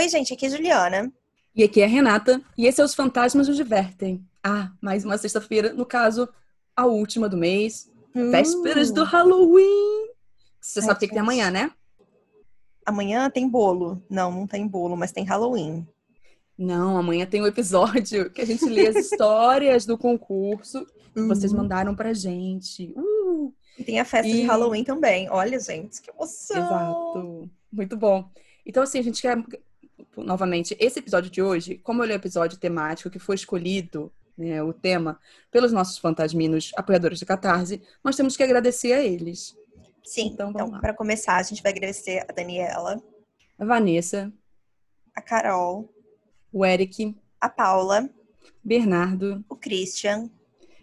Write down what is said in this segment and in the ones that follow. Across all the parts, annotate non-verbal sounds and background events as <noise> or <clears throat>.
Oi, gente, aqui é a Juliana. E aqui é a Renata, e esse é Os Fantasmas nos Divertem. Ah, mais uma sexta-feira, no caso, a última do mês, Hum. vésperas do Halloween. Você Ai, sabe o que, que tem amanhã, né? Amanhã tem bolo. Não, não tem bolo, mas tem Halloween. Não, amanhã tem um episódio que a gente lê as <laughs> histórias do concurso que vocês Uhum. mandaram pra gente. Uh, E tem a festa de E- Halloween também. Olha, gente, que emoção. exato. Muito bom. Então, assim, a gente quer, novamente, esse episódio de hoje, como ele é um episódio temático que foi escolhido, né, o tema, pelos nossos fantasminos apoiadores de Catarse, nós temos que agradecer a eles. Sim, Então, então, para começar, a gente vai agradecer a Daniela, A Vanessa, a Carol, o Eric, a Paula, Bernardo, o Christian,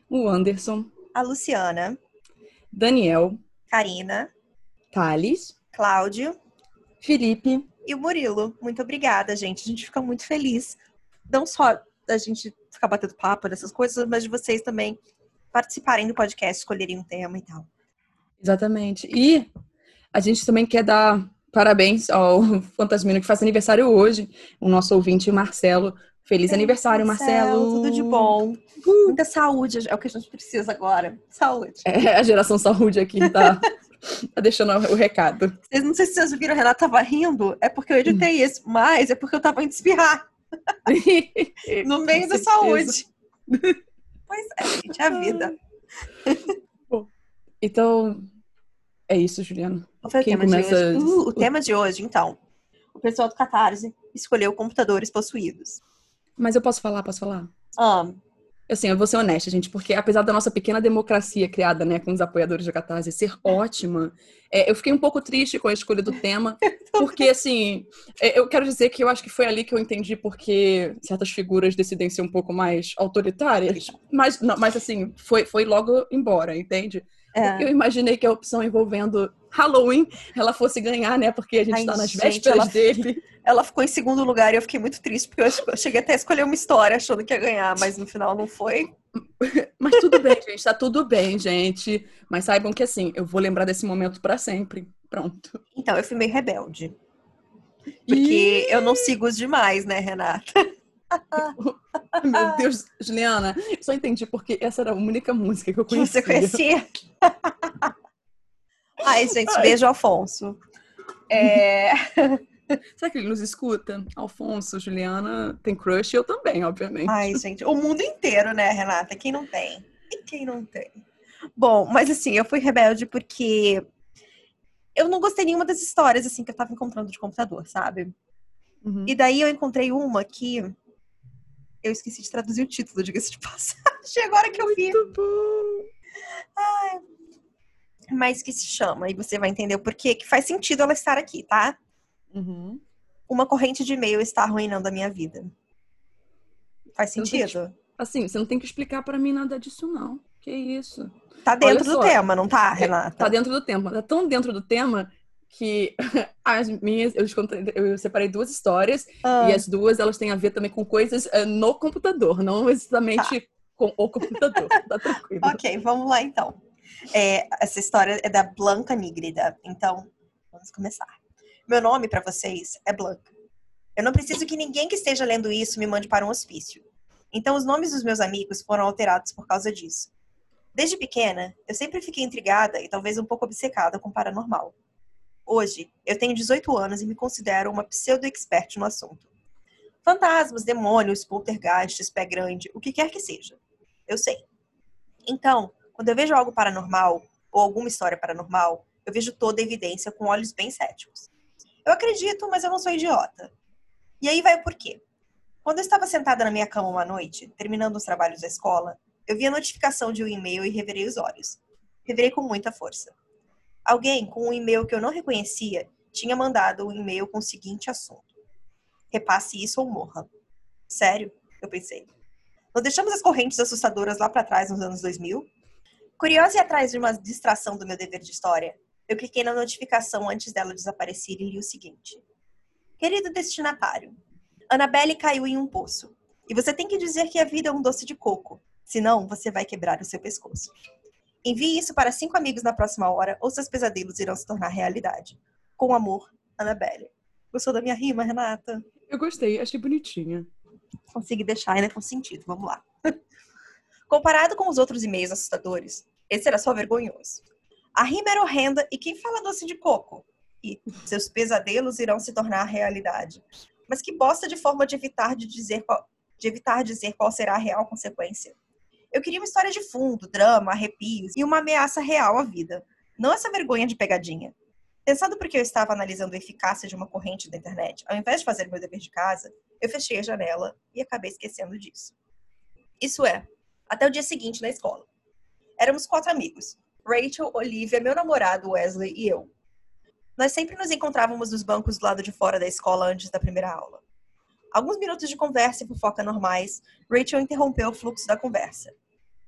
o Anderson, a Luciana, Daniel, Karina, Thales, Cláudio Felipe, e o Murilo. Muito obrigada, gente. A gente fica muito feliz. Não só da gente ficar batendo papo dessas coisas, mas de vocês também participarem do podcast, escolherem um tema e tal. Exatamente. E a gente também quer dar parabéns ao <laughs> Fantasmino que faz aniversário hoje, o nosso ouvinte Marcelo. Feliz aniversário, Marcelo! Tudo de bom. Muita saúde é o que a gente precisa agora. Saúde. É, a geração saúde aqui tá, <laughs> tá deixando o recado. Vocês não sei se vocês viram, a Renata tava rindo. É porque eu editei isso, mas é porque eu tava indo espirrar <laughs> no meio da saúde. Pois é, gente, é a vida. Então, é isso, Juliana. Qual foi o tema de começa- hoje? Uh, o tema de hoje, então. O pessoal do Catarse escolheu computadores possuídos. Mas eu posso falar, posso falar? Ah, Assim, eu vou ser honesta, gente, porque apesar da nossa pequena democracia criada, né, com os apoiadores da Catarse ser ótima, é, eu fiquei um pouco triste com a escolha do tema, <laughs> porque, assim, é, eu quero dizer que eu acho que foi ali que eu entendi porque certas figuras decidem ser um pouco mais autoritárias, mas, não, mas assim, foi, foi logo embora, entende? É. Eu imaginei que a opção envolvendo Halloween, ela fosse ganhar, né, porque a gente Ai, tá nas gente, vésperas ela- dele. Ela ficou em segundo lugar e eu fiquei muito triste, porque eu cheguei até a escolher uma história achando que ia ganhar, mas no final não foi. <laughs> Mas tudo bem, gente, tá tudo bem, gente. Mas saibam que assim, eu vou lembrar desse momento pra sempre. Pronto. Então, eu fui meio rebelde. Porque eu não sigo os demais, né, Renata? <laughs> Meu Deus, Juliana, só entendi porque essa era a única música que eu Que conhecia. você conhecia? Ai, gente, beijo, Alfonso. É... <laughs> Será que ele nos escuta? Alfonso, Juliana, tem crush, eu também, obviamente. Ai, gente, o mundo inteiro, né, Renata? Quem não tem? E quem não tem? Bom, mas assim, eu fui rebelde porque eu não gostei nenhuma das histórias, assim, que eu tava encontrando de computador, sabe? Uhum. E daí eu encontrei uma que eu esqueci de traduzir o título, diga-se de <laughs> passagem, agora que eu vi. Muito bom. Mas que se chama, e você vai entender o porquê, que faz sentido ela estar aqui, tá? Uhum. Uma corrente de e-mail está arruinando a minha vida. Faz sentido? Assim, você não tem que explicar pra mim nada disso, não. Que isso? Tá dentro do tema, não tá, Renata? Tá dentro do tema. Tá tão dentro do tema que <laughs> as minhas, eu, eu separei duas histórias Ah, E as duas, elas têm a ver também com coisas eh, no computador, não exatamente com o computador. Tá tranquilo. Ok, vamos lá então. É, essa história é da Blanca Nígrida, então vamos começar. Meu nome para vocês é Blanca. Eu não preciso que ninguém que esteja lendo isso me mande para um hospício. Então os nomes dos meus amigos foram alterados por causa disso. Desde pequena, eu sempre fiquei intrigada e talvez um pouco obcecada com o paranormal. Hoje, eu tenho 18 anos e me considero uma pseudo-expert no assunto. Fantasmas, demônios, poltergeists, pé grande, o que quer que seja. Eu sei. Então, quando eu vejo algo paranormal, ou alguma história paranormal, eu vejo toda a evidência com olhos bem céticos. Eu acredito, mas eu não sou idiota. E aí vai o porquê. Quando eu estava sentada na minha cama uma noite, terminando os trabalhos da escola, eu vi a notificação de um e-mail e revirei os olhos. Revirei com muita força. Alguém com um e-mail que eu não reconhecia tinha mandado um e-mail com o seguinte assunto: Repasse isso ou morra. Sério? Eu pensei. Não deixamos as correntes assustadoras lá para trás nos anos 2000? Curiosa e atrás de uma distração do meu dever de história, eu cliquei na notificação antes dela desaparecer e li o seguinte: Querido destinatário, Annabelle caiu em um poço. E você tem que dizer que a vida é um doce de coco, senão você vai quebrar o seu pescoço. Envie isso para cinco amigos na próxima hora, ou seus pesadelos irão se tornar realidade. Com amor, Annabelle. Gostou da minha rima, Renata? Eu gostei, achei bonitinha. Consegui deixar ainda com sentido, vamos lá. <laughs> Comparado com os outros e-mails assustadores, esse era só vergonhoso. A rima era horrenda e quem fala doce de coco? E seus pesadelos irão se tornar realidade. Mas que bosta de forma de evitar de dizer qual, de evitar dizer qual será a real consequência. Eu queria uma história de fundo, drama, arrepios e uma ameaça real à vida. Não essa vergonha de pegadinha. Pensando porque eu estava analisando a eficácia de uma corrente da internet, ao invés de fazer meu dever de casa, eu fechei a janela e acabei esquecendo disso. Isso é, até o dia seguinte na escola. Éramos quatro amigos: Rachel, Olivia, meu namorado Wesley e eu. Nós sempre nos encontrávamos nos bancos do lado de fora da escola antes da primeira aula. Alguns minutos de conversa e fofoca normais, Rachel interrompeu o fluxo da conversa.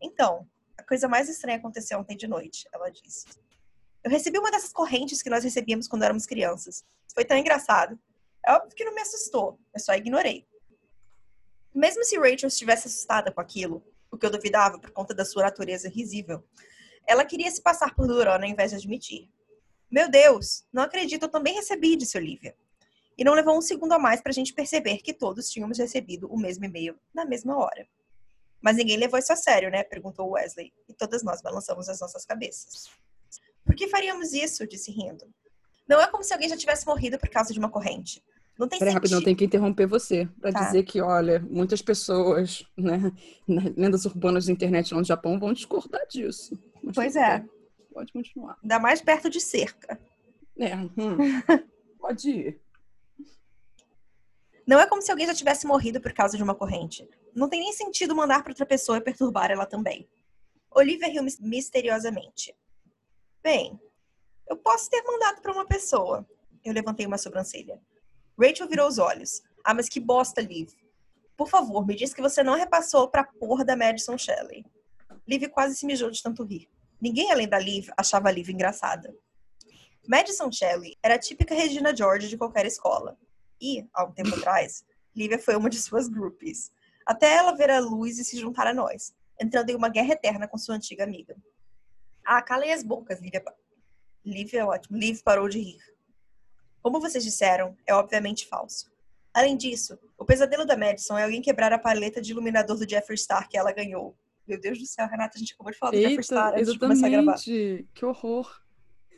Então, a coisa mais estranha aconteceu ontem de noite, ela disse. Eu recebi uma dessas correntes que nós recebíamos quando éramos crianças. Foi tão engraçado. É óbvio que não me assustou, eu só ignorei. Mesmo se Rachel estivesse assustada com aquilo, o que eu duvidava por conta da sua natureza risível, ela queria se passar por durona ao invés de admitir. Meu Deus, não acredito, eu também recebi, disse Olivia. E não levou um segundo a mais para a gente perceber que todos tínhamos recebido o mesmo e-mail na mesma hora. Mas ninguém levou isso a sério, né? perguntou Wesley. E todas nós balançamos as nossas cabeças. Por que faríamos isso? disse rindo. Não é como se alguém já tivesse morrido por causa de uma corrente. Não tem Peraí, rápido, não tem que interromper você para tá. dizer que, olha, muitas pessoas, né, lendas urbanas da internet lá no Japão vão discordar disso. Mas pois é. Bem. Pode continuar. Ainda mais perto de cerca. É. Hum. <laughs> Pode ir. Não é como se alguém já tivesse morrido por causa de uma corrente. Não tem nem sentido mandar para outra pessoa e perturbar ela também. Olivia riu misteriosamente. Bem, eu posso ter mandado para uma pessoa. Eu levantei uma sobrancelha. Rachel virou os olhos. Ah, mas que bosta, Liv. Por favor, me diz que você não repassou pra porra da Madison Shelley. Liv quase se mijou de tanto rir. Ninguém além da Liv achava a Liv engraçada. Madison Shelley era a típica Regina George de qualquer escola. E, há um tempo atrás, Lívia foi uma de suas groupies. Até ela ver a luz e se juntar a nós, entrando em uma guerra eterna com sua antiga amiga. Ah, calem as bocas, Lívia. Lívia é ótimo. Liv parou de rir. Como vocês disseram, é obviamente falso. Além disso, o pesadelo da Madison é alguém quebrar a paleta de iluminador do Jeffree Star que ela ganhou. Meu Deus do céu, Renata, a gente acabou de falar Eita, do Jeffree Star antes de começar a gravar. Que horror.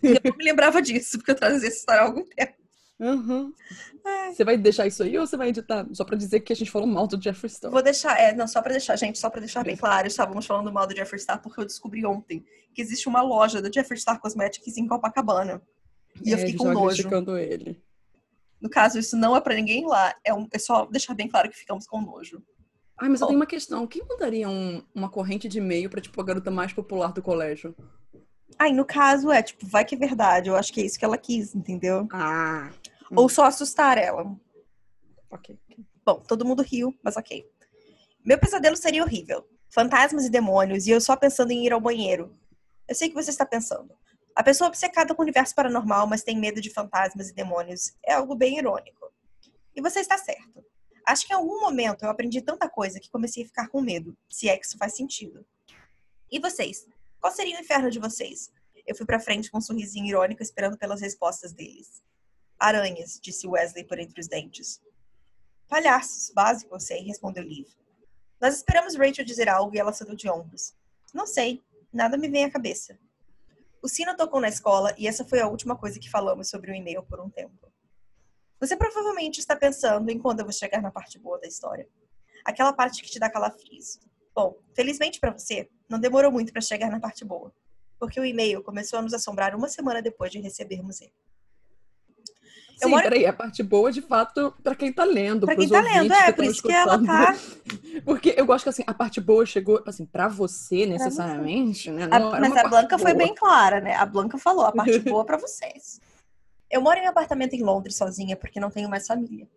Eu não me lembrava disso, porque eu trazia essa história há algum tempo. Uhum. Você vai deixar isso aí ou você vai editar? Só pra dizer que a gente falou mal do Jeffree Star. Vou deixar, é, não, só pra deixar, gente, só pra deixar bem claro, estávamos falando mal do Jeffree Star porque eu descobri ontem que existe uma loja do Jeffree Star Cosmetics em Copacabana. E é, eu fiquei com nojo. ele. No caso, isso não é pra ninguém lá, é, um, é só deixar bem claro que ficamos com nojo. Ai, mas Bom. eu tenho uma questão. Quem mandaria um, uma corrente de e-mail pra, tipo, a garota mais popular do colégio? Ai, no caso, é, tipo, vai que é verdade. Eu acho que é isso que ela quis, entendeu? Ah. Hum. Ou só assustar ela. Ok. Bom, todo mundo riu, mas ok. Meu pesadelo seria horrível. Fantasmas e demônios, e eu só pensando em ir ao banheiro. Eu sei que você está pensando. A pessoa obcecada com o universo paranormal, mas tem medo de fantasmas e demônios, é algo bem irônico. E você está certo. Acho que em algum momento eu aprendi tanta coisa que comecei a ficar com medo, se é que isso faz sentido. E vocês? Qual seria o inferno de vocês? Eu fui para frente com um sorrisinho irônico, esperando pelas respostas deles. Aranhas, disse Wesley por entre os dentes. Palhaços, básico, eu sei, respondeu Liv. Nós esperamos Rachel dizer algo e ela deu de ombros. Não sei, nada me vem à cabeça. O sino tocou na escola e essa foi a última coisa que falamos sobre o e-mail por um tempo. Você provavelmente está pensando em quando eu vou chegar na parte boa da história. Aquela parte que te dá calafrios. Bom, felizmente para você, não demorou muito para chegar na parte boa, porque o e-mail começou a nos assombrar uma semana depois de recebermos ele. Sim, moro... peraí, a parte boa, de fato, para quem tá lendo. Pra quem tá lendo, é, por isso que ela tá. <laughs> Porque eu gosto que assim, a parte boa chegou, assim, para você necessariamente, pra você. né? Não, a, mas a Blanca boa. foi bem clara, né? A Blanca falou, a parte <laughs> boa para vocês. Eu moro em um apartamento em Londres sozinha porque não tenho mais família.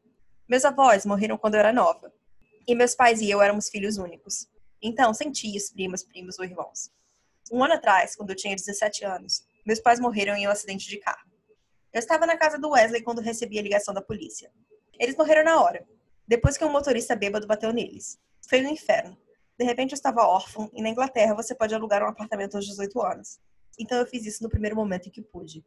Meus avós morreram quando eu era nova. E meus pais e eu éramos filhos únicos. Então, sem tios, primas, primos ou irmãos. Um ano atrás, quando eu tinha 17 anos, meus pais morreram em um acidente de carro. Eu estava na casa do Wesley quando recebi a ligação da polícia. Eles morreram na hora, depois que um motorista bêbado bateu neles. Foi um inferno. De repente eu estava órfão e na Inglaterra você pode alugar um apartamento aos 18 anos. Então eu fiz isso no primeiro momento em que pude.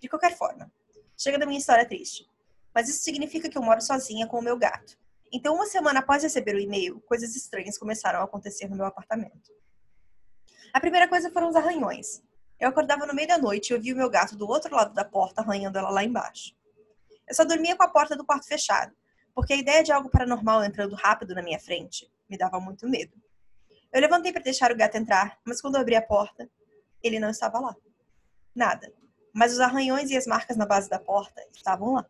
De qualquer forma, chega da minha história triste. mas isso significa que eu moro sozinha com o meu gato. Então, uma semana após receber o e-mail, coisas estranhas começaram a acontecer no meu apartamento. A primeira coisa foram os arranhões. Eu acordava no meio da noite e ouvia o meu gato do outro lado da porta arranhando ela lá embaixo. Eu só dormia com a porta do quarto fechada, porque a ideia de algo paranormal entrando rápido na minha frente me dava muito medo. Eu levantei para deixar o gato entrar, mas quando abri a porta, ele não estava lá. Nada. Mas os arranhões e as marcas na base da porta estavam lá.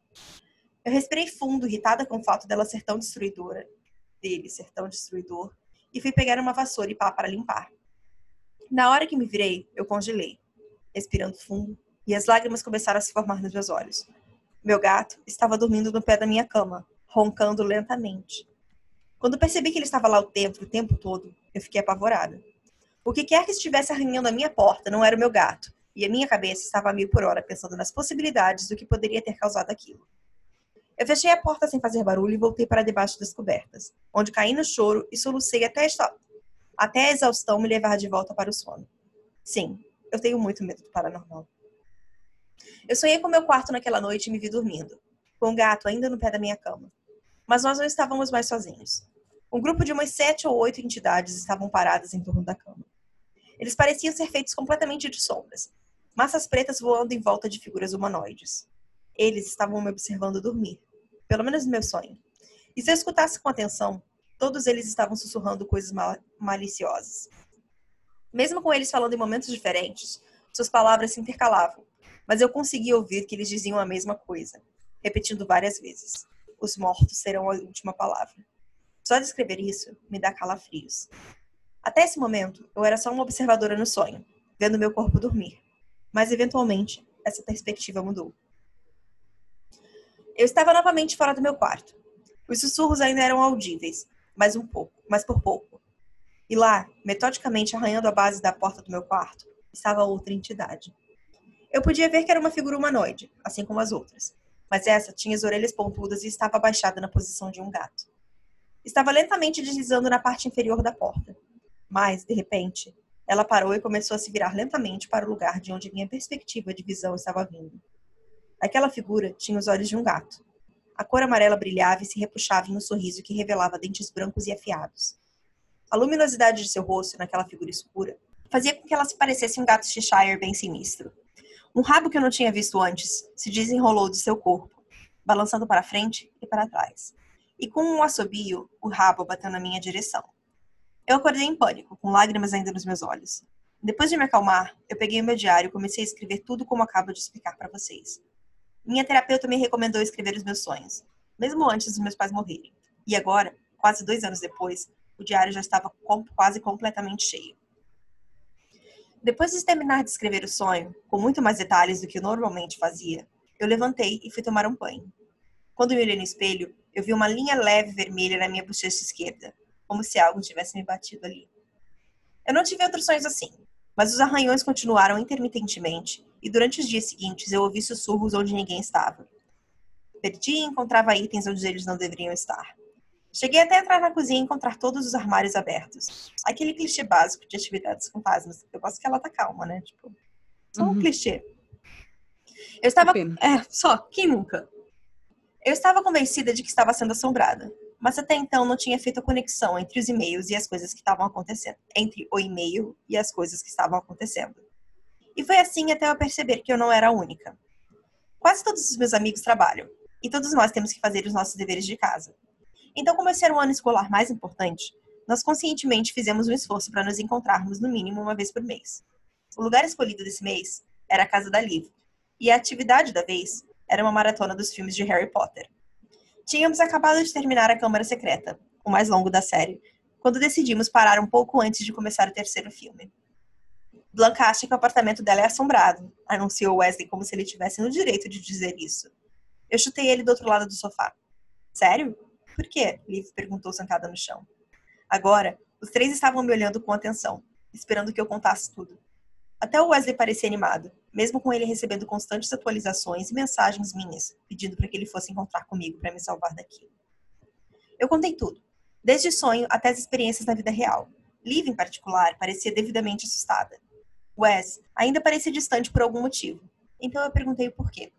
Eu respirei fundo, irritada com o fato dela ser tão destruidora, dele ser tão destruidor, e fui pegar uma vassoura e pá para limpar. Na hora que me virei, eu congelei, respirando fundo, e as lágrimas começaram a se formar nos meus olhos. Meu gato estava dormindo no pé da minha cama, roncando lentamente. Quando percebi que ele estava lá o tempo, o tempo todo, eu fiquei apavorada. O que quer que estivesse arranhando a minha porta não era o meu gato, e a minha cabeça estava a mil por hora pensando nas possibilidades do que poderia ter causado aquilo. Eu fechei a porta sem fazer barulho e voltei para debaixo das cobertas, onde caí no choro e solucei até, esta... até a exaustão me levar de volta para o sono. Sim, eu tenho muito medo do paranormal. Eu sonhei com meu quarto naquela noite e me vi dormindo, com o gato ainda no pé da minha cama. Mas nós não estávamos mais sozinhos. Um grupo de umas sete ou oito entidades estavam paradas em torno da cama. Eles pareciam ser feitos completamente de sombras, massas pretas voando em volta de figuras humanoides. Eles estavam me observando dormir, pelo menos no meu sonho. E se eu escutasse com atenção, todos eles estavam sussurrando coisas mal maliciosas. Mesmo com eles falando em momentos diferentes, suas palavras se intercalavam, mas eu conseguia ouvir que eles diziam a mesma coisa, repetindo várias vezes. Os mortos serão a última palavra. Só de escrever isso me dá calafrios. Até esse momento, eu era só uma observadora no sonho, vendo meu corpo dormir. Mas eventualmente, essa perspectiva mudou. Eu estava novamente fora do meu quarto. Os sussurros ainda eram audíveis, mas um pouco, mas por pouco. E lá, metodicamente arranhando a base da porta do meu quarto, estava outra entidade. Eu podia ver que era uma figura humanoide, assim como as outras, mas essa tinha as orelhas pontudas e estava abaixada na posição de um gato. Estava lentamente deslizando na parte inferior da porta, mas, de repente, ela parou e começou a se virar lentamente para o lugar de onde minha perspectiva de visão estava vindo. Aquela figura tinha os olhos de um gato. A cor amarela brilhava e se repuxava em um sorriso que revelava dentes brancos e afiados. A luminosidade de seu rosto naquela figura escura fazia com que ela se parecesse um gato Cheshire bem sinistro. Um rabo que eu não tinha visto antes se desenrolou de seu corpo, balançando para frente e para trás. E com um assobio, o rabo bateu na minha direção. Eu acordei em pânico, com lágrimas ainda nos meus olhos. Depois de me acalmar, eu peguei o meu diário e comecei a escrever tudo como acabo de explicar para vocês. Minha terapeuta me recomendou escrever os meus sonhos, mesmo antes dos meus pais morrerem. E agora, quase dois anos depois, o diário já estava quase completamente cheio. Depois de terminar de escrever o sonho, com muito mais detalhes do que eu normalmente fazia, eu levantei e fui tomar um banho. Quando me olhei no espelho, eu vi uma linha leve vermelha na minha bochecha esquerda, como se algo tivesse me batido ali. Eu não tive outros sonhos assim, mas os arranhões continuaram intermitentemente e durante os dias seguintes eu ouvi sussurros onde ninguém estava. Perdi e encontrava itens onde eles não deveriam estar. Cheguei até a entrar na cozinha e encontrar todos os armários abertos. Aquele clichê básico de atividades fantasmas. Eu gosto que ela tá calma, né? Tipo, só um uhum. clichê. Eu estava. É, só, quem nunca? Eu estava convencida de que estava sendo assombrada, mas até então não tinha feito a conexão entre os e-mails e as coisas que estavam acontecendo. Entre o e-mail e as coisas que estavam acontecendo. E foi assim até eu perceber que eu não era a única. Quase todos os meus amigos trabalham, e todos nós temos que fazer os nossos deveres de casa. Então, como esse era o ano escolar mais importante, nós conscientemente fizemos um esforço para nos encontrarmos no mínimo uma vez por mês. O lugar escolhido desse mês era a casa da Liv, e a atividade da vez era uma maratona dos filmes de Harry Potter. Tínhamos acabado de terminar a Câmara Secreta, o mais longo da série, quando decidimos parar um pouco antes de começar o terceiro filme. Blanca acha que o apartamento dela é assombrado, anunciou Wesley como se ele tivesse no direito de dizer isso. Eu chutei ele do outro lado do sofá. Sério? Por quê? Liv perguntou sentada no chão. Agora, os três estavam me olhando com atenção, esperando que eu contasse tudo. Até o Wesley parecia animado, mesmo com ele recebendo constantes atualizações e mensagens minhas, pedindo para que ele fosse encontrar comigo para me salvar daquilo. Eu contei tudo, desde sonho até as experiências na vida real. Liv, em particular, parecia devidamente assustada. Wes ainda parecia distante por algum motivo, então eu perguntei o porquê.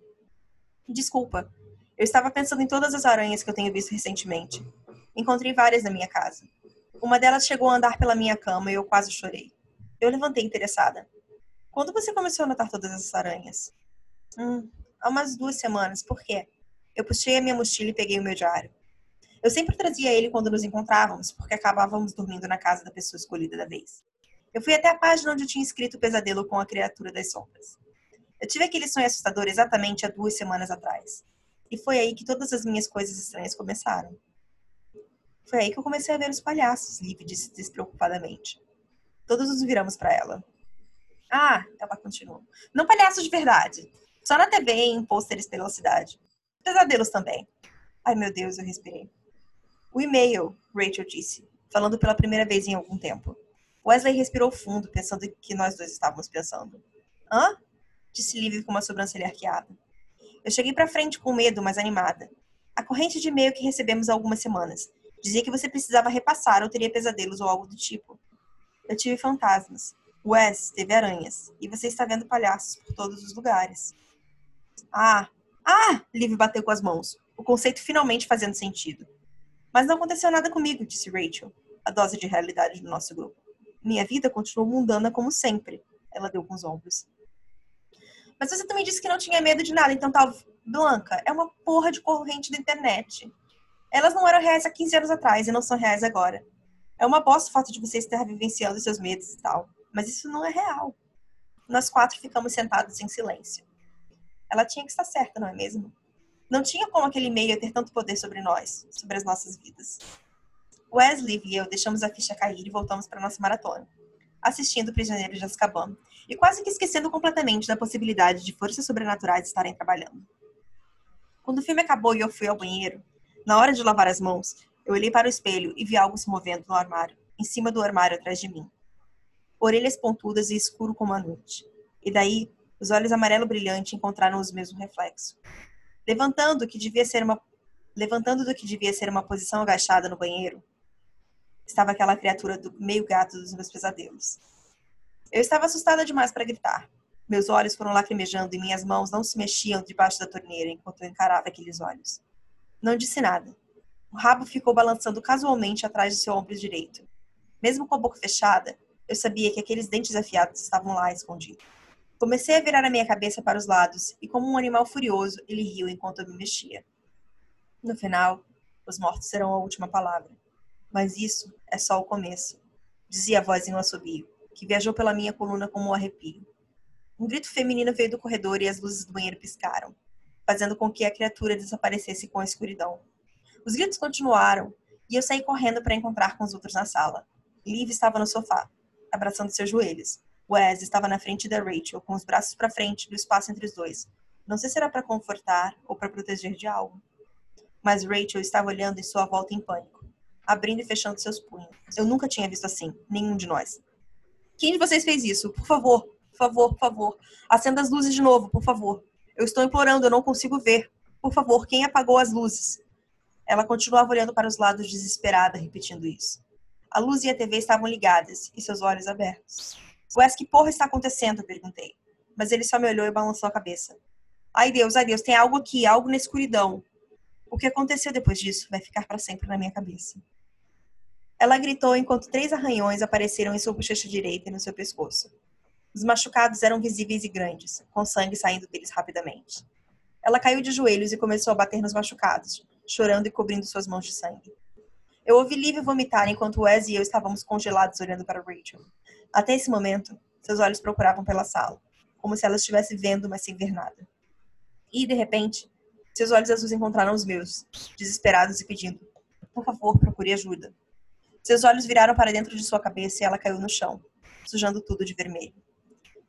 Desculpa, Eu estava pensando em todas as aranhas que eu tenho visto recentemente. Encontrei várias na minha casa. Uma delas chegou a andar pela minha cama e eu quase chorei. Eu levantei interessada. Quando você começou a notar todas essas aranhas? Hum, há umas duas semanas. Por quê? Eu puxei a minha mochila e peguei o meu diário. Eu sempre trazia ele quando nos encontrávamos, porque acabávamos dormindo na casa da pessoa escolhida da vez. Eu fui até a página onde eu tinha escrito o pesadelo com a criatura das sombras. Eu tive aquele sonho assustador exatamente há duas semanas atrás. E foi aí que todas as minhas coisas estranhas começaram. Foi aí que eu comecei a ver os palhaços, Liv disse despreocupadamente. Todos nos viramos para ela. Ah, ela continuou. Não palhaços de verdade. Só na TV e em pôsteres pela cidade. Pesadelos também. Ai, meu Deus, eu respirei. O e-mail, Rachel disse, falando pela primeira vez em algum tempo. Wesley respirou fundo, pensando que nós dois estávamos pensando. Hã? Disse Liv com uma sobrancelha arqueada. Eu cheguei para frente com medo, mas animada. A corrente de e-mail que recebemos há algumas semanas dizia que você precisava repassar ou teria pesadelos ou algo do tipo. Eu tive fantasmas. Wes teve aranhas. E você está vendo palhaços por todos os lugares. Ah! Ah! Liv bateu com as mãos. O conceito finalmente fazendo sentido. Mas não aconteceu nada comigo, disse Rachel, a dose de realidade do nosso grupo. Minha vida continuou mundana como sempre. Ela deu com os ombros. Mas você também disse que não tinha medo de nada, então tal. Blanca, é uma porra de corrente da internet. Elas não eram reais há 15 anos atrás e não são reais agora. É uma bosta o fato de você estar vivenciando seus medos e tal. Mas isso não é real. Nós quatro ficamos sentados em silêncio. Ela tinha que estar certa, não é mesmo? Não tinha como aquele e-mail ter tanto poder sobre nós, sobre as nossas vidas. Wesley e eu deixamos a ficha cair e voltamos para nossa maratona, assistindo Prisioneiros de Azkaban, e quase que esquecendo completamente da possibilidade de forças sobrenaturais estarem trabalhando. Quando o filme acabou e eu fui ao banheiro, na hora de lavar as mãos, eu olhei para o espelho e vi algo se movendo no armário, em cima do armário atrás de mim. Orelhas pontudas e escuro como a noite. E daí, os olhos amarelo brilhante encontraram os mesmos reflexos. Levantando que devia ser uma levantando do que devia ser uma posição agachada no banheiro, estava aquela criatura do meio gato dos meus pesadelos. Eu estava assustada demais para gritar. Meus olhos foram lacrimejando e minhas mãos não se mexiam debaixo da torneira enquanto eu encarava aqueles olhos. Não disse nada. O rabo ficou balançando casualmente atrás de seu ombro direito. Mesmo com a boca fechada, eu sabia que aqueles dentes afiados estavam lá escondidos. Comecei a virar a minha cabeça para os lados e, como um animal furioso, ele riu enquanto eu me mexia. No final, os mortos serão a última palavra. Mas isso é só o começo, dizia a voz em um assobio, que viajou pela minha coluna como um arrepio. Um grito feminino veio do corredor e as luzes do banheiro piscaram, fazendo com que a criatura desaparecesse com a escuridão. Os gritos continuaram e eu saí correndo para encontrar com os outros na sala. Liv estava no sofá, abraçando seus joelhos. Wes estava na frente da Rachel, com os braços para frente do espaço entre os dois. Não sei se era para confortar ou para proteger de algo. Mas Rachel estava olhando em sua volta em pânico abrindo e fechando seus punhos. Eu nunca tinha visto assim, nenhum de nós. Quem de vocês fez isso? Por favor, por favor, por favor. Acenda as luzes de novo, por favor. Eu estou implorando, eu não consigo ver. Por favor, quem apagou as luzes? Ela continuava olhando para os lados desesperada, repetindo isso. A luz e a TV estavam ligadas e seus olhos abertos. Wes, que porra está acontecendo? perguntei. Mas ele só me olhou e balançou a cabeça. Ai Deus, ai Deus, tem algo aqui, algo na escuridão. O que aconteceu depois disso vai ficar para sempre na minha cabeça. Ela gritou enquanto três arranhões apareceram em sua bochecha direita e no seu pescoço. Os machucados eram visíveis e grandes, com sangue saindo deles rapidamente. Ela caiu de joelhos e começou a bater nos machucados, chorando e cobrindo suas mãos de sangue. Eu ouvi Liv vomitar enquanto Wes e eu estávamos congelados olhando para Rachel. Até esse momento, seus olhos procuravam pela sala, como se ela estivesse vendo, mas sem ver nada. E, de repente, seus olhos azuis encontraram os meus, desesperados e pedindo: Por favor, procure ajuda. Seus olhos viraram para dentro de sua cabeça e ela caiu no chão, sujando tudo de vermelho.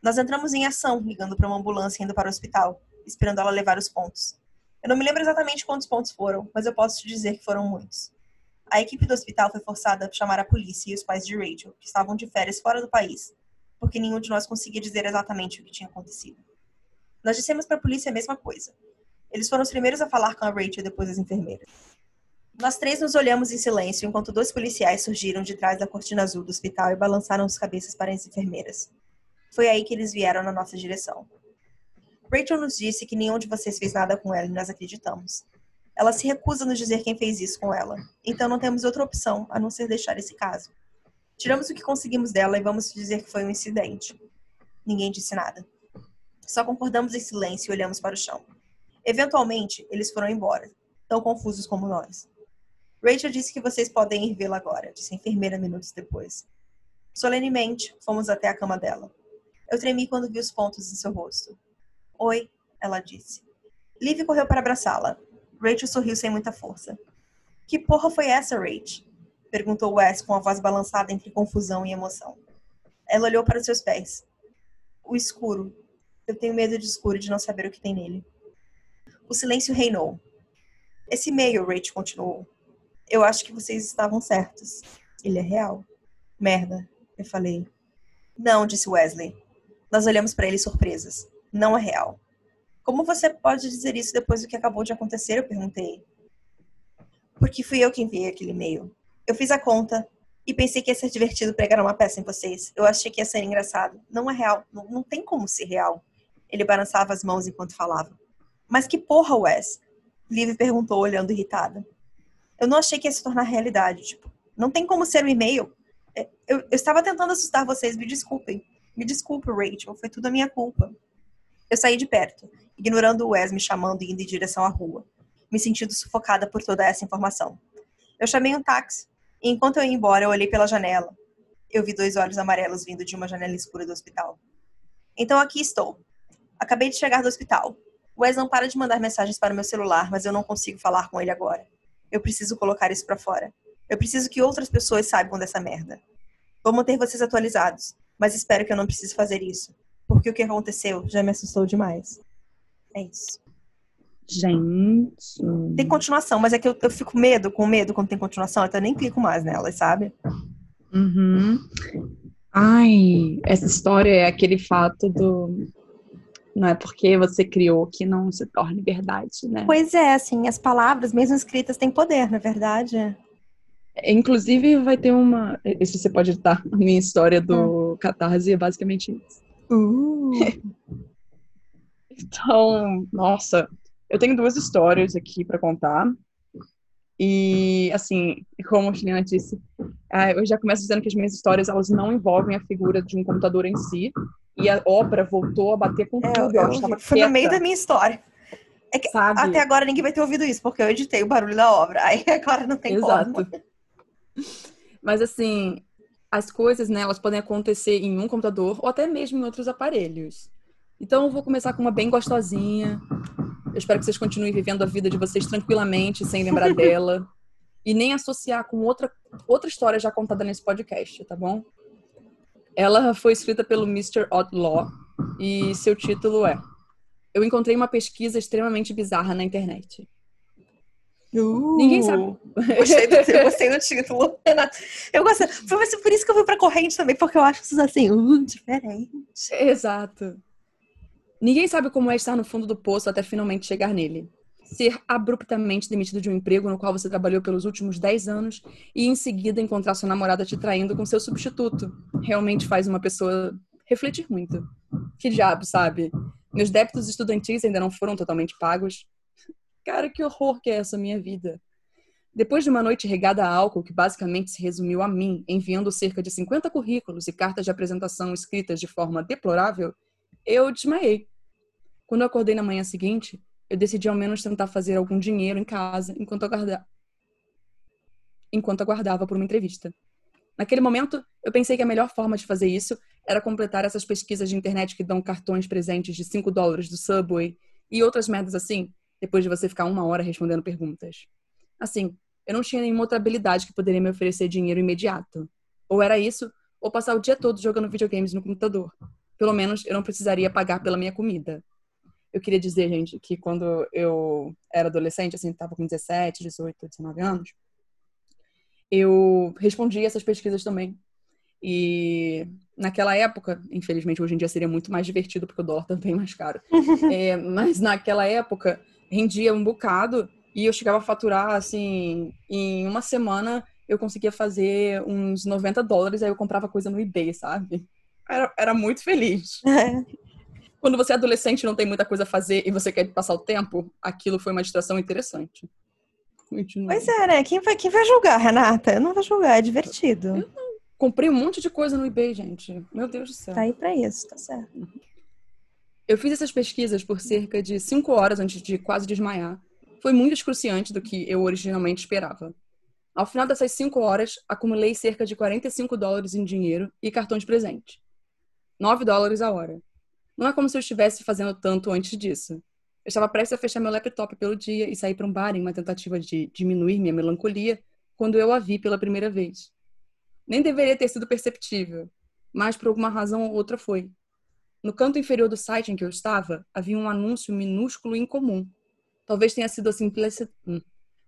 Nós entramos em ação, ligando para uma ambulância indo para o hospital, esperando ela levar os pontos. Eu não me lembro exatamente quantos pontos foram, mas eu posso te dizer que foram muitos. A equipe do hospital foi forçada a chamar a polícia e os pais de Rachel, que estavam de férias fora do país, porque nenhum de nós conseguia dizer exatamente o que tinha acontecido. Nós dissemos para a polícia a mesma coisa. Eles foram os primeiros a falar com a Rachel depois das enfermeiras. Nós três nos olhamos em silêncio enquanto dois policiais surgiram de trás da cortina azul do hospital e balançaram as cabeças para as enfermeiras. Foi aí que eles vieram na nossa direção. Rachel nos disse que nenhum de vocês fez nada com ela e nós acreditamos. Ela se recusa a nos dizer quem fez isso com ela. Então não temos outra opção a não ser deixar esse caso. Tiramos o que conseguimos dela e vamos dizer que foi um incidente. Ninguém disse nada. Só concordamos em silêncio e olhamos para o chão. Eventualmente, eles foram embora, tão confusos como nós. Rachel disse que vocês podem ir vê-la agora, disse a enfermeira minutos depois. Solenemente, fomos até a cama dela. Eu tremi quando vi os pontos em seu rosto. Oi, ela disse. Liv correu para abraçá-la. Rachel sorriu sem muita força. Que porra foi essa, Rach? Perguntou Wes com a voz balançada entre confusão e emoção. Ela olhou para os seus pés. O escuro. Eu tenho medo de escuro e de não saber o que tem nele. O silêncio reinou. Esse e-mail, Rach continuou. Eu acho que vocês estavam certos. Ele é real. Merda, eu falei. Não, disse Wesley. Nós olhamos para ele surpresas. Não é real. Como você pode dizer isso depois do que acabou de acontecer? Eu perguntei. Porque fui eu que enviei aquele e-mail. Eu fiz a conta e pensei que ia ser divertido pregar uma peça em vocês. Eu achei que ia ser engraçado. Não é real. Não, não tem como ser real. Ele balançava as mãos enquanto falava. Mas que porra, Wes? Liv perguntou, olhando irritada. Eu não achei que ia se tornar realidade. Tipo, não tem como ser um e-mail. É, eu, eu estava tentando assustar vocês, me desculpem. Me desculpe, Rachel, foi tudo a minha culpa. Eu saí de perto, ignorando o Wes me chamando e indo em direção à rua, me sentindo sufocada por toda essa informação. Eu chamei um táxi, e enquanto eu ia embora, eu olhei pela janela. Eu vi dois olhos amarelos vindo de uma janela escura do hospital. Então aqui estou. Acabei de chegar do hospital. O Wes não para de mandar mensagens para o meu celular, mas eu não consigo falar com ele agora. Eu preciso colocar isso para fora. Eu preciso que outras pessoas saibam dessa merda. Vou manter vocês atualizados, mas espero que eu não precise fazer isso, porque o que aconteceu já me assustou demais. É isso. Gente. Tem continuação, mas é que eu, eu fico medo, com medo quando tem continuação, eu nem clico mais nelas, sabe? Uhum. Ai, essa história é aquele fato do não é porque você criou que não se torna verdade, né? Pois é, assim, as palavras, mesmo escritas, têm poder, na é verdade. Inclusive, vai ter uma. Isso você pode editar. A minha história do hum. Catarse é basicamente isso. Uh. <laughs> então, nossa, eu tenho duas histórias aqui para contar. E, assim, como a Juliana disse, ah, eu já começo dizendo que as minhas histórias elas não envolvem a figura de um computador em si. E a obra voltou a bater com é, tudo. Eu, eu, foi no meio da minha história. É que Sabe? até agora ninguém vai ter ouvido isso, porque eu editei o barulho da obra. Aí <laughs> agora não tem Exato. como. Mas assim, as coisas, né, elas podem acontecer em um computador ou até mesmo em outros aparelhos. Então eu vou começar com uma bem gostosinha. Eu espero que vocês continuem vivendo a vida de vocês tranquilamente, sem lembrar <laughs> dela. E nem associar com outra, outra história já contada nesse podcast, tá bom? Ela foi escrita pelo Mr. Outlaw e seu título é Eu encontrei uma pesquisa extremamente bizarra na internet. Uh, Ninguém sabe. Gostei do, eu gostei do título, Renata. Eu gostei. Foi por isso que eu fui pra corrente também, porque eu acho isso assim, uh, diferente. Exato. Ninguém sabe como é estar no fundo do poço até finalmente chegar nele. Ser abruptamente demitido de um emprego no qual você trabalhou pelos últimos 10 anos e em seguida encontrar sua namorada te traindo com seu substituto. Realmente faz uma pessoa refletir muito. Que diabo, sabe? Meus débitos estudantis ainda não foram totalmente pagos. Cara, que horror que é essa minha vida. Depois de uma noite regada a álcool, que basicamente se resumiu a mim, enviando cerca de 50 currículos e cartas de apresentação escritas de forma deplorável, eu desmaiei. Quando eu acordei na manhã seguinte, eu decidi ao menos tentar fazer algum dinheiro em casa enquanto aguardava, enquanto aguardava por uma entrevista. Naquele momento, eu pensei que a melhor forma de fazer isso era completar essas pesquisas de internet que dão cartões presentes de 5 dólares do Subway e outras merdas assim, depois de você ficar uma hora respondendo perguntas. Assim, eu não tinha nenhuma outra habilidade que poderia me oferecer dinheiro imediato. Ou era isso, ou passar o dia todo jogando videogames no computador. Pelo menos eu não precisaria pagar pela minha comida. Eu queria dizer, gente, que quando eu era adolescente, assim, estava com 17, 18, 19 anos, eu respondia essas pesquisas também. E naquela época, infelizmente hoje em dia seria muito mais divertido porque o dólar também é mais caro. <laughs> é, mas naquela época rendia um bocado e eu chegava a faturar, assim, em uma semana eu conseguia fazer uns 90 dólares, aí eu comprava coisa no eBay, sabe? Era, era muito feliz. <laughs> Quando você é adolescente e não tem muita coisa a fazer e você quer passar o tempo, aquilo foi uma distração interessante. Continuei. Pois é, né? Quem vai, quem vai julgar, Renata? Eu não vou julgar, é divertido. Eu não. Comprei um monte de coisa no eBay, gente. Meu Deus do céu. Tá aí pra isso, tá certo. Eu fiz essas pesquisas por cerca de cinco horas antes de quase desmaiar. Foi muito excruciante do que eu originalmente esperava. Ao final dessas cinco horas, acumulei cerca de 45 dólares em dinheiro e cartões de presente. 9 dólares a hora. Não é como se eu estivesse fazendo tanto antes disso. Eu estava prestes a fechar meu laptop pelo dia e sair para um bar em uma tentativa de diminuir minha melancolia quando eu a vi pela primeira vez. Nem deveria ter sido perceptível, mas por alguma razão ou outra foi. No canto inferior do site em que eu estava, havia um anúncio minúsculo e incomum. Talvez tenha sido a simplicidade, hum.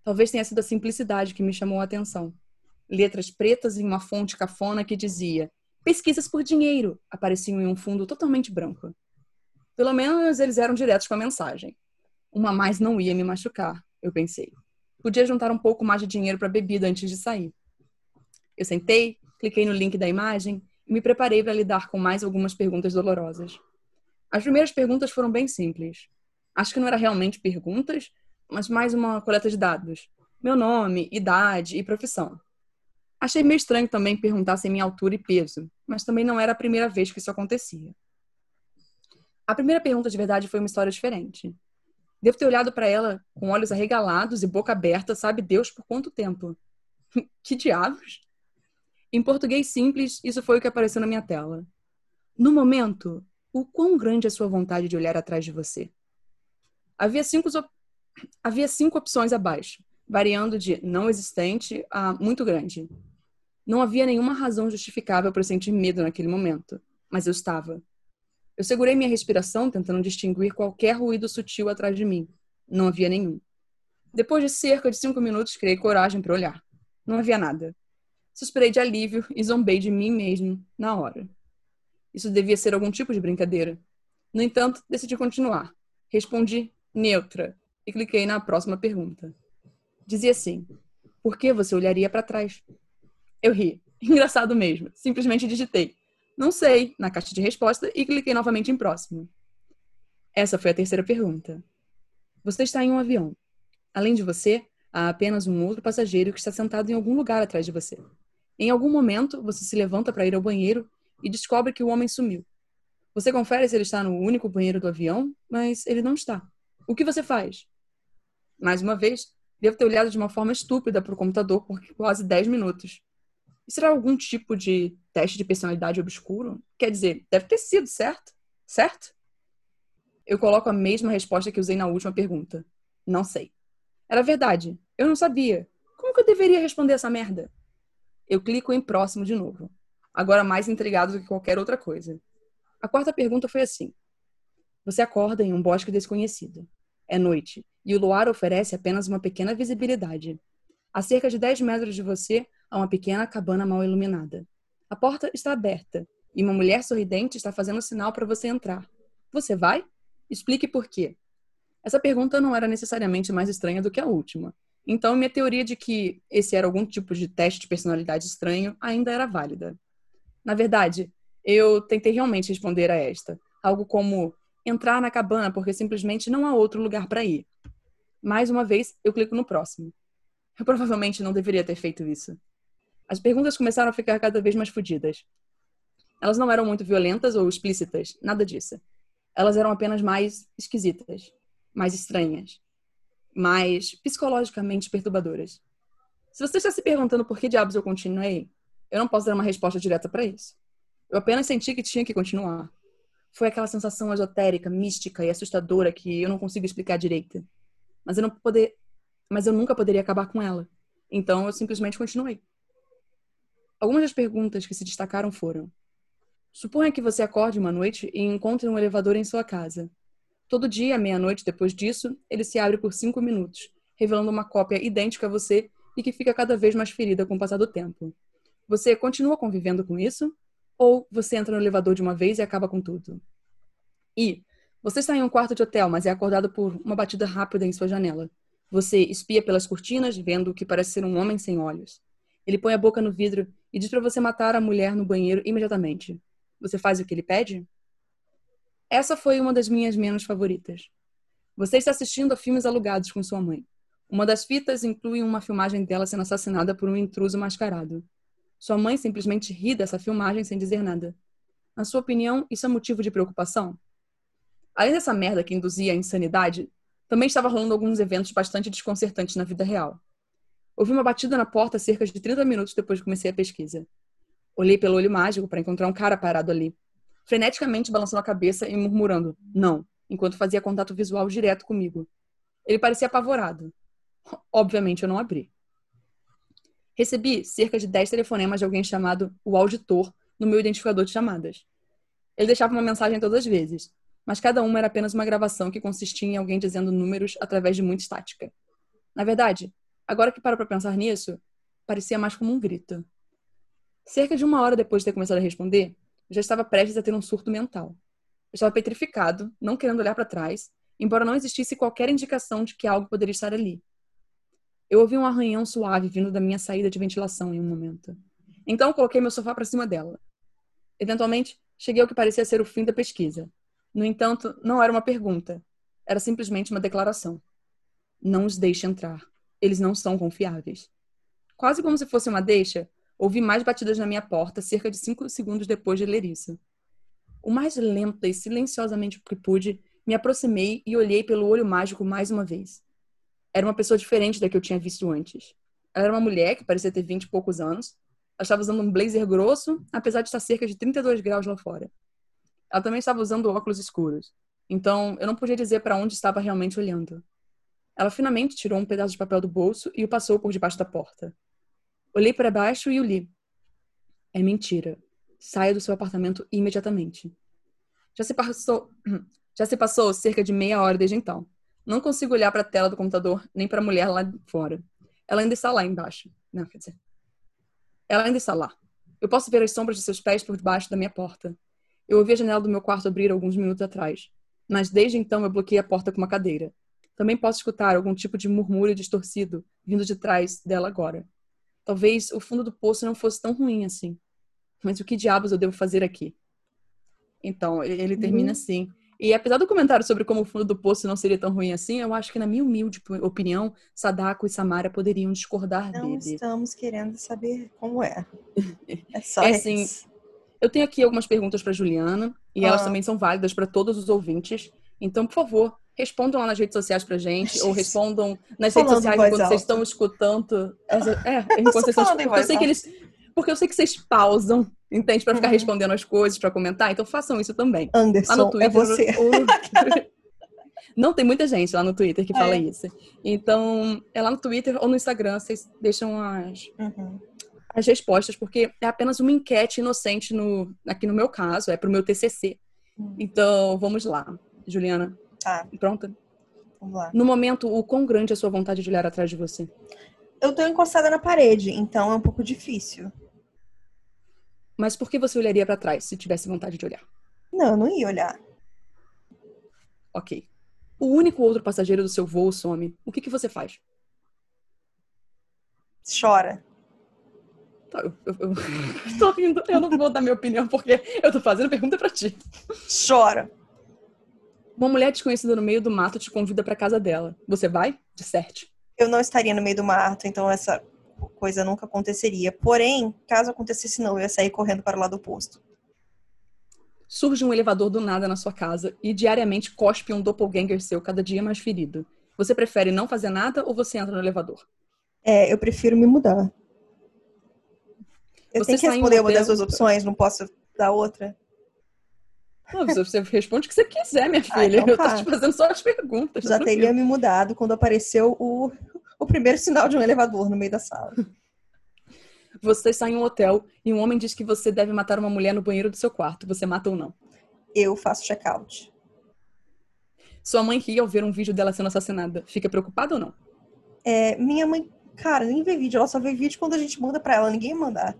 Talvez tenha sido a simplicidade que me chamou a atenção. Letras pretas em uma fonte cafona que dizia: Pesquisas por dinheiro apareciam em um fundo totalmente branco. Pelo menos eles eram diretos com a mensagem. Uma mais não ia me machucar, eu pensei. Podia juntar um pouco mais de dinheiro para bebida antes de sair. Eu sentei, cliquei no link da imagem e me preparei para lidar com mais algumas perguntas dolorosas. As primeiras perguntas foram bem simples. Acho que não era realmente perguntas, mas mais uma coleta de dados. Meu nome, idade e profissão. Achei meio estranho também perguntar sem minha altura e peso, mas também não era a primeira vez que isso acontecia. A primeira pergunta de verdade foi uma história diferente. Devo ter olhado para ela com olhos arregalados e boca aberta, sabe Deus por quanto tempo. <laughs> que diabos? Em português simples, isso foi o que apareceu na minha tela. No momento, o quão grande é a sua vontade de olhar atrás de você? Havia cinco, havia cinco opções abaixo, variando de não existente a muito grande. Não havia nenhuma razão justificável para sentir medo naquele momento, mas eu estava. Eu segurei minha respiração, tentando distinguir qualquer ruído sutil atrás de mim. Não havia nenhum. Depois de cerca de cinco minutos, criei coragem para olhar. Não havia nada. Suspirei de alívio e zombei de mim mesmo na hora. Isso devia ser algum tipo de brincadeira. No entanto, decidi continuar. Respondi neutra e cliquei na próxima pergunta. Dizia assim: Por que você olharia para trás? Eu ri. <laughs> Engraçado mesmo. Simplesmente digitei. Não sei, na caixa de resposta e cliquei novamente em próximo. Essa foi a terceira pergunta. Você está em um avião. Além de você, há apenas um outro passageiro que está sentado em algum lugar atrás de você. Em algum momento, você se levanta para ir ao banheiro e descobre que o homem sumiu. Você confere se ele está no único banheiro do avião, mas ele não está. O que você faz? Mais uma vez, devo ter olhado de uma forma estúpida para o computador por quase 10 minutos. Isso era algum tipo de teste de personalidade obscuro? Quer dizer, deve ter sido, certo? Certo? Eu coloco a mesma resposta que usei na última pergunta. Não sei. Era verdade. Eu não sabia. Como que eu deveria responder essa merda? Eu clico em próximo de novo, agora mais intrigado do que qualquer outra coisa. A quarta pergunta foi assim: Você acorda em um bosque desconhecido. É noite e o luar oferece apenas uma pequena visibilidade. A cerca de 10 metros de você há uma pequena cabana mal iluminada. A porta está aberta e uma mulher sorridente está fazendo sinal para você entrar. Você vai? Explique por quê. Essa pergunta não era necessariamente mais estranha do que a última, então, minha teoria de que esse era algum tipo de teste de personalidade estranho ainda era válida. Na verdade, eu tentei realmente responder a esta, algo como entrar na cabana porque simplesmente não há outro lugar para ir. Mais uma vez, eu clico no próximo. Eu provavelmente não deveria ter feito isso. As perguntas começaram a ficar cada vez mais fodidas. Elas não eram muito violentas ou explícitas, nada disso. Elas eram apenas mais esquisitas, mais estranhas mais psicologicamente perturbadoras. Se você está se perguntando por que diabos eu continuei, eu não posso dar uma resposta direta para isso. Eu apenas senti que tinha que continuar. Foi aquela sensação esotérica, mística e assustadora que eu não consigo explicar direito. Mas eu não poder, mas eu nunca poderia acabar com ela. Então eu simplesmente continuei. Algumas das perguntas que se destacaram foram: Suponha que você acorde uma noite e encontre um elevador em sua casa. Todo dia, à meia-noite, depois disso, ele se abre por cinco minutos, revelando uma cópia idêntica a você e que fica cada vez mais ferida com o passar do tempo. Você continua convivendo com isso? Ou você entra no elevador de uma vez e acaba com tudo? E você está em um quarto de hotel, mas é acordado por uma batida rápida em sua janela. Você espia pelas cortinas, vendo o que parece ser um homem sem olhos. Ele põe a boca no vidro e diz para você matar a mulher no banheiro imediatamente. Você faz o que ele pede? Essa foi uma das minhas menos favoritas. Você está assistindo a filmes alugados com sua mãe. Uma das fitas inclui uma filmagem dela sendo assassinada por um intruso mascarado. Sua mãe simplesmente ri dessa filmagem sem dizer nada. Na sua opinião, isso é motivo de preocupação? Além dessa merda que induzia a insanidade, também estava rolando alguns eventos bastante desconcertantes na vida real. Ouvi uma batida na porta cerca de 30 minutos depois que comecei a pesquisa. Olhei pelo olho mágico para encontrar um cara parado ali, freneticamente balançando a cabeça e murmurando não, enquanto fazia contato visual direto comigo. Ele parecia apavorado. Obviamente eu não abri. Recebi cerca de 10 telefonemas de alguém chamado o auditor no meu identificador de chamadas. Ele deixava uma mensagem todas as vezes, mas cada uma era apenas uma gravação que consistia em alguém dizendo números através de muita estática. Na verdade, agora que paro para pensar nisso, parecia mais como um grito. Cerca de uma hora depois de ter começado a responder, já estava prestes a ter um surto mental. Eu estava petrificado, não querendo olhar para trás, embora não existisse qualquer indicação de que algo poderia estar ali. Eu ouvi um arranhão suave vindo da minha saída de ventilação em um momento. Então coloquei meu sofá para cima dela. Eventualmente, cheguei ao que parecia ser o fim da pesquisa. No entanto, não era uma pergunta. Era simplesmente uma declaração. Não os deixe entrar. Eles não são confiáveis. Quase como se fosse uma deixa, ouvi mais batidas na minha porta cerca de cinco segundos depois de ler isso. O mais lenta e silenciosamente que pude, me aproximei e olhei pelo olho mágico mais uma vez. Era uma pessoa diferente da que eu tinha visto antes. Ela era uma mulher que parecia ter vinte e poucos anos. Ela estava usando um blazer grosso, apesar de estar cerca de 32 graus lá fora. Ela também estava usando óculos escuros. Então, eu não podia dizer para onde estava realmente olhando. Ela finalmente tirou um pedaço de papel do bolso e o passou por debaixo da porta. Olhei para baixo e o li. É mentira. Saia do seu apartamento imediatamente. Já se passou, <clears throat> já se passou cerca de meia hora desde então. Não consigo olhar para a tela do computador nem para a mulher lá fora. Ela ainda está lá embaixo. Não, quer dizer. Ela ainda está lá. Eu posso ver as sombras de seus pés por debaixo da minha porta. Eu ouvi a janela do meu quarto abrir alguns minutos atrás, mas desde então eu bloqueei a porta com uma cadeira. Também posso escutar algum tipo de murmúrio distorcido vindo de trás dela agora. Talvez o fundo do poço não fosse tão ruim assim. Mas o que diabos eu devo fazer aqui? Então, ele termina uhum. assim. E apesar do comentário sobre como o fundo do poço não seria tão ruim assim, eu acho que, na minha humilde opinião, Sadako e Samara poderiam discordar não dele. Não estamos querendo saber como é. <laughs> É só é assim, Eu tenho aqui algumas perguntas para Juliana, e ah. elas também são válidas para todos os ouvintes. Então, por favor, respondam lá nas redes sociais pra gente, ou respondam nas Falando redes sociais enquanto vocês estão escutando. Essa, é, enquanto vocês estão escutando. Eu sei que eles. Porque eu sei que vocês pausam entende? Para ficar uhum. respondendo as coisas, para comentar. Então façam isso também. Anderson, lá no Twitter, é você. Ou... <laughs> Não, tem muita gente lá no Twitter que fala é. isso. Então, é lá no Twitter ou no Instagram, vocês deixam as, uhum. as respostas, porque é apenas uma enquete inocente no, aqui no meu caso, é pro meu TCC. Uhum. Então, vamos lá. Juliana, tá. pronta? Vamos lá. No momento, o quão grande é a sua vontade de olhar atrás de você? Eu tô encostada na parede, então é um pouco difícil. Mas por que você olharia para trás se tivesse vontade de olhar? Não, eu não ia olhar. Ok. O único outro passageiro do seu voo some. O que, que você faz? Chora. Tá, eu, eu, eu, <laughs> tô rindo. Eu não vou dar minha opinião porque eu tô fazendo pergunta para ti. Chora. Uma mulher desconhecida no meio do mato te convida para casa dela. Você vai? De certo. Eu não estaria no meio do mato, então essa coisa nunca aconteceria. Porém, caso acontecesse não, eu ia sair correndo para o lado oposto. Surge um elevador do nada na sua casa e diariamente cospe um doppelganger seu cada dia mais ferido. Você prefere não fazer nada ou você entra no elevador? É, eu prefiro me mudar. Eu você tenho que responder uma das duas opções, não posso dar outra. Não, você responde o que você quiser, minha ah, filha. Ah, então eu tô tá. te fazendo só as perguntas. Já teria me mudado quando apareceu o, o primeiro sinal de um elevador no meio da sala. Você está em um hotel e um homem diz que você deve matar uma mulher no banheiro do seu quarto. Você mata ou não? Eu faço check-out. Sua mãe ri ao ver um vídeo dela sendo assassinada. Fica preocupada ou não? É, minha mãe, cara, nem vê vídeo. Ela só vê vídeo quando a gente manda pra ela. Ninguém mandar.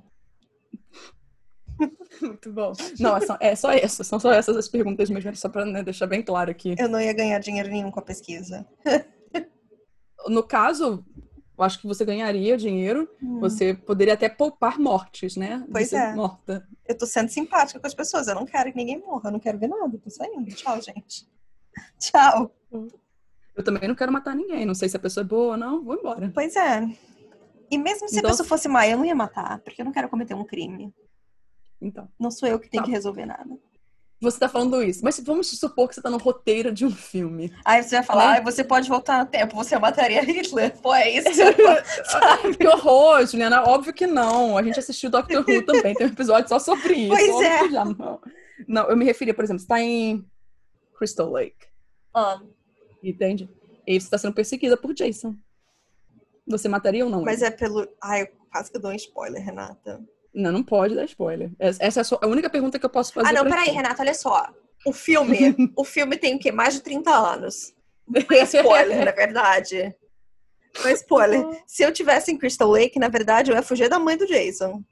<laughs> Muito bom. Não, é só, é só isso. São só essas as perguntas mesmo, só pra né, deixar bem claro aqui. Eu não ia ganhar dinheiro nenhum com a pesquisa. <laughs> no caso, eu acho que você ganharia dinheiro, hum. você poderia até poupar mortes, né? Pois é. Morta. Eu tô sendo simpática com as pessoas, eu não quero que ninguém morra, eu não quero ver nada, tô saindo. Tchau, gente. <laughs> Tchau. Eu também não quero matar ninguém. Não sei se a pessoa é boa ou não, vou embora. Pois é. E mesmo se Então- a pessoa fosse má, eu não ia matar, porque eu não quero cometer um crime. Então. Não sou eu que tenho Tá. que resolver nada. Você tá falando isso, mas vamos supor que você tá no roteiro de um filme. Aí você vai falar, Né? ah, você pode voltar no tempo, você mataria Hitler. Pô, é isso <laughs> que horror, Juliana. Óbvio que não. A gente assistiu Doctor Who também, tem um episódio só sobre isso. Pois Óbvio é. já não. Não, eu me referia, por exemplo, você tá em Crystal Lake, Ah, entende? E você tá sendo perseguida por Jason. Você mataria ou não? mas ele? é pelo. Ai, eu quase que eu dou um spoiler, Renata. Não, não pode dar spoiler. Essa é a, única pergunta que eu posso fazer. Ah, não, peraí. Renata, olha só. O filme, <laughs> o filme tem o quê? Mais de 30 anos. Spoiler, na verdade. Não é spoiler. Se eu tivesse em Crystal Lake, na verdade, eu ia fugir da mãe do Jason.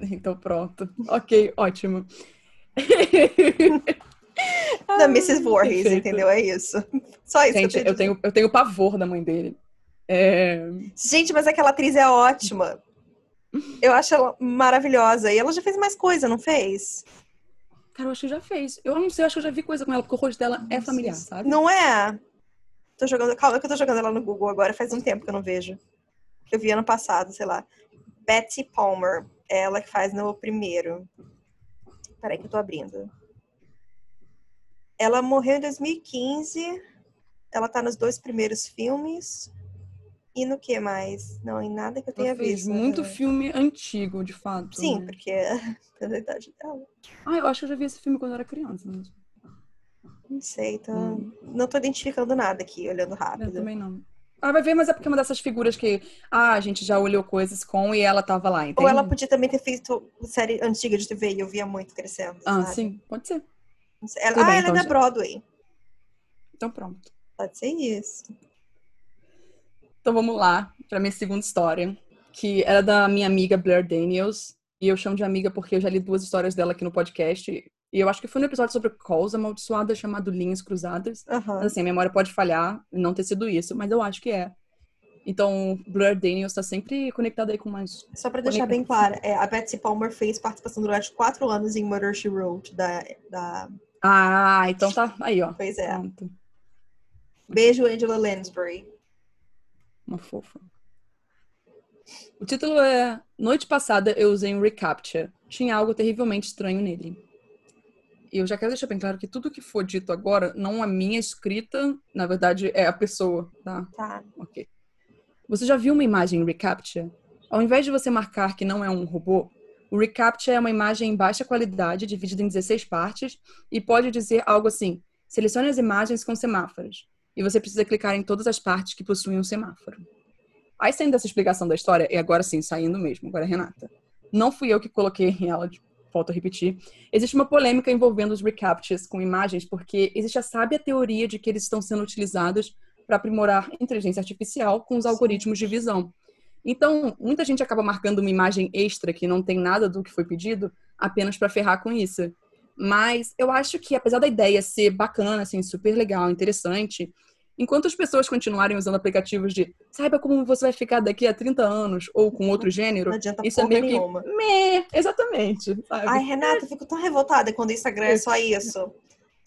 Então pronto. Ok, ótimo. <laughs> Da Mrs. Voorhees, perfeito. entendeu? É isso. Só isso Gente, que eu, eu tenho, eu tenho pavor da mãe dele. É... Gente, mas aquela atriz é ótima. Eu acho ela maravilhosa. E ela já fez mais coisa, não fez? Cara, eu acho que já fez. Eu não sei, eu acho que eu já vi coisa com ela, porque o rosto dela é familiar, sabe? Não é? Tô jogando. Calma que eu tô jogando ela no Google agora, faz um tempo que eu não vejo. Eu vi ano passado, sei lá. Betty Palmer. É ela que faz no primeiro. Peraí que eu tô abrindo. Ela morreu em 2015. Ela tá nos dois primeiros filmes. E no que mais? Não, em nada que eu tenha Ela fez visto. muito né? filme antigo, de fato. Sim, né? porque <laughs> é pela idade dela. Ah, eu acho que eu já vi esse filme quando eu era criança. Mas... Não sei, tô... Hum. não tô identificando nada aqui, olhando Eu rápido. também não. Ah, vai ver, mas é porque é uma dessas figuras que ah, a gente já olhou coisas com e ela tava lá, entende? Ou ela podia também ter feito série antiga de TV e eu via muito crescendo. Ah, sabe? sim, pode ser. Ela- Tudo ah, bem, ela então, é da já. Broadway. Então pronto. Pode ser isso. Então vamos lá pra minha segunda história, que era da minha amiga Blair Daniels. E eu chamo de amiga porque eu já li duas histórias dela aqui no podcast. E eu acho que foi no episódio sobre calls amaldiçoadas chamado Linhas Cruzadas. Mas, assim, a memória pode falhar não ter sido isso, mas eu acho que é. Então, Blair Daniels tá sempre conectada aí com mais. Só pra deixar bem claro, é, a Betsy Palmer fez participação durante quatro anos em Murder, She Wrote, da... da... Ah, então tá aí, ó. Pois é. Pronto. Beijo, Angela Lansbury. Uma fofa. O título é Noite passada eu usei um reCAPTCHA. Tinha algo terrivelmente estranho nele. E eu já quero deixar bem claro que tudo que for dito agora não é minha escrita, na verdade é a pessoa, tá? Tá. Ok. Você já viu uma imagem em reCAPTCHA? Ao invés de você marcar que não é um robô, o reCAPTCHA é uma imagem em baixa qualidade, dividida em 16 partes, e pode dizer algo assim: selecione as imagens com semáforos. E você precisa clicar em todas as partes que possuem um semáforo. Aí saindo dessa explicação da história, e agora sim, saindo mesmo, agora é Renata. Não fui eu que coloquei ela, volto a repetir. Existe uma polêmica envolvendo os reCAPTCHAs com imagens, porque existe a sábia teoria de que eles estão sendo utilizados para aprimorar inteligência artificial com os algoritmos de visão. Então, muita gente acaba marcando uma imagem extra que não tem nada do que foi pedido apenas para ferrar com isso. Mas eu acho que, apesar da ideia ser bacana, assim, super legal, interessante, enquanto as pessoas continuarem usando aplicativos de saiba como você vai ficar daqui a 30 anos ou com outro gênero, Não adianta isso é meio que. nenhuma. Meh, exatamente. Sabe? Ai, Renata, eu fico tão revoltada quando o Instagram é só isso.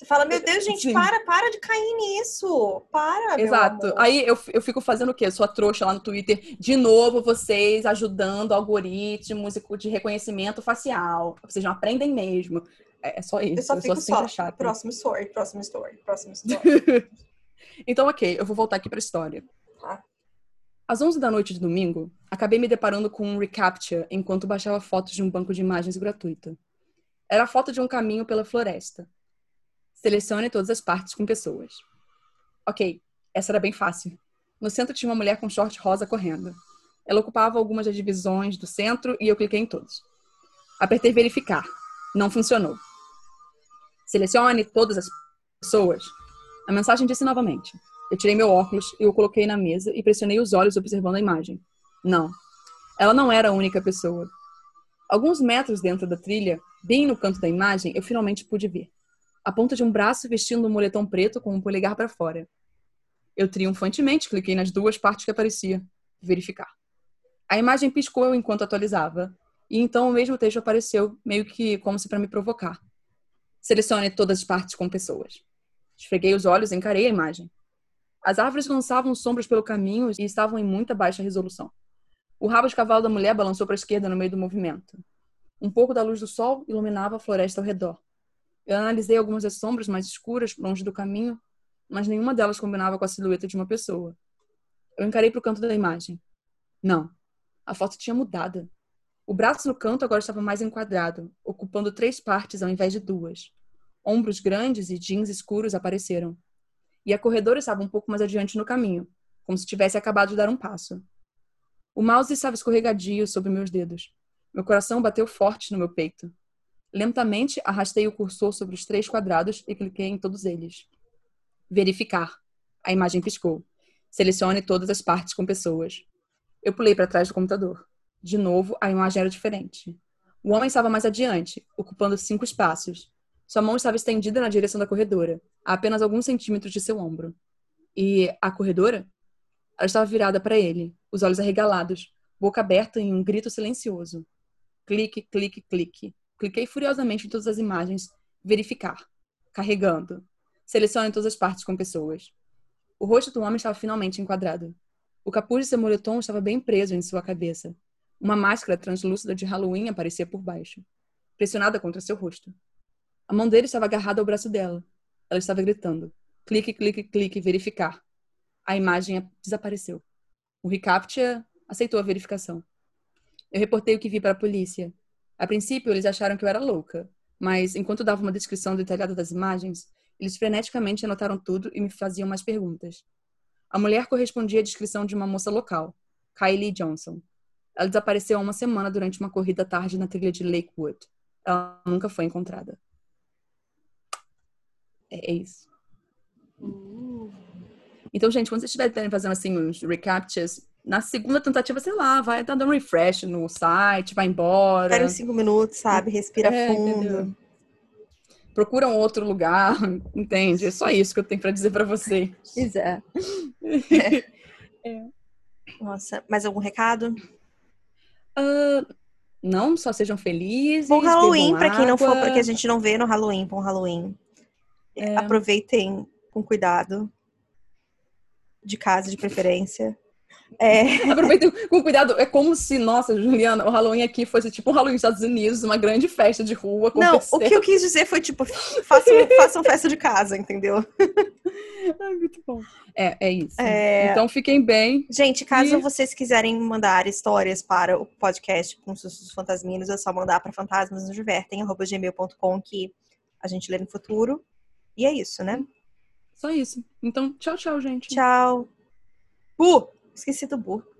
Você fala, meu Deus, gente, Sim. para, para de cair nisso. Para, Exato. Aí eu, eu fico fazendo o quê? Sua trouxa lá no Twitter. De novo, vocês ajudando algoritmos de reconhecimento facial. Vocês não aprendem mesmo. É, é só isso. Eu só eu fico sou só, próximo story, próximo story, próximo <laughs> story. Então, ok, eu vou voltar aqui pra história. Tá. Às 11 da noite de domingo, acabei me deparando com um reCAPTCHA enquanto baixava fotos de um banco de imagens gratuito. Era a foto de um caminho pela floresta. Selecione todas as partes com pessoas. Ok, essa era bem fácil. No centro tinha uma mulher com short rosa correndo. Ela ocupava algumas das divisões do centro e eu cliquei em todos. Apertei verificar. Não funcionou. Selecione todas as pessoas. A mensagem disse novamente. Eu tirei meu óculos e o coloquei na mesa e pressionei os olhos observando a imagem. Não. Ela não era a única pessoa. Alguns metros dentro da trilha, bem no canto da imagem, eu finalmente pude ver. A ponta de um braço vestindo um moletom preto com um polegar para fora. Eu triunfantemente cliquei nas duas partes que aparecia. Verificar. A imagem piscou enquanto atualizava, e então o mesmo texto apareceu, meio que como se para me provocar. Selecione todas as partes com pessoas. Esfreguei os olhos e encarei a imagem. As árvores lançavam sombras pelo caminho e estavam em muita baixa resolução. O rabo de cavalo da mulher balançou para a esquerda no meio do movimento. Um pouco da luz do sol iluminava a floresta ao redor. Eu analisei algumas das sombras mais escuras longe do caminho, mas nenhuma delas combinava com a silhueta de uma pessoa. Eu encarei para o canto da imagem. Não, a foto tinha mudado. O braço no canto agora estava mais enquadrado, ocupando três partes ao invés de duas. Ombros grandes e jeans escuros apareceram. E a corredora estava um pouco mais adiante no caminho, como se tivesse acabado de dar um passo. O mouse estava escorregadio sob meus dedos. Meu coração bateu forte no meu peito. Lentamente arrastei o cursor sobre os três quadrados e cliquei em todos eles. Verificar. A imagem piscou. Selecione todas as partes com pessoas. Eu pulei para trás do computador. De novo, a imagem era diferente. O homem estava mais adiante, ocupando cinco espaços. Sua mão estava estendida na direção da corredora, a apenas alguns centímetros de seu ombro. E a corredora? Ela estava virada para ele, os olhos arregalados, boca aberta em um grito silencioso. Clique, clique, clique. Cliquei furiosamente em todas as imagens. Verificar. Carregando. Selecione todas as partes com pessoas. O rosto do homem estava finalmente enquadrado. O capuz de seu moletom estava bem preso em sua cabeça. Uma máscara translúcida de Halloween aparecia por baixo, pressionada contra seu rosto. A mão dele estava agarrada ao braço dela. Ela estava gritando: clique, clique, clique, verificar. A imagem desapareceu. O reCAPTCHA aceitou a verificação. Eu reportei o que vi para a polícia. A princípio, eles acharam que eu era louca, mas enquanto dava uma descrição detalhada das imagens, eles freneticamente anotaram tudo e me faziam mais perguntas. A mulher correspondia à descrição de uma moça local, Kylie Johnson. Ela desapareceu há uma semana durante uma corrida tarde na trilha de Lakewood. Ela nunca foi encontrada. É, é isso. Uh. Então, gente, quando vocês estiverem fazendo assim uns recaptures, na segunda tentativa, sei lá, vai dando um refresh no site, vai embora. Espera uns cinco minutos, sabe? Respira é, fundo. Entendeu? Procura um outro lugar, <laughs> entende? É só isso que eu tenho para dizer para vocês. Pois é. <laughs> é. Nossa, mais algum recado? Uh, não, só sejam felizes. Bom Halloween, para quem não for, porque a gente não vê no Halloween, bom Halloween. É. Aproveitem com cuidado. De casa, de preferência. É... <laughs> Aproveitem com cuidado. É como se, nossa, Juliana, o Halloween aqui fosse tipo um Halloween nos Estados Unidos, uma grande festa de rua. Não, o que eu quis dizer foi tipo, façam, <laughs> façam festa de casa, entendeu? <laughs> Ai, muito bom. É, é isso. É... Então fiquem bem. Gente, caso e... vocês quiserem mandar histórias para o podcast com sustos fantasminos, é só mandar para fantasmasnosdivertem.gmail.com que a gente lê no futuro. E é isso, né? Só isso. Então, tchau, tchau, gente. Tchau. Uh! Esqueci do burro.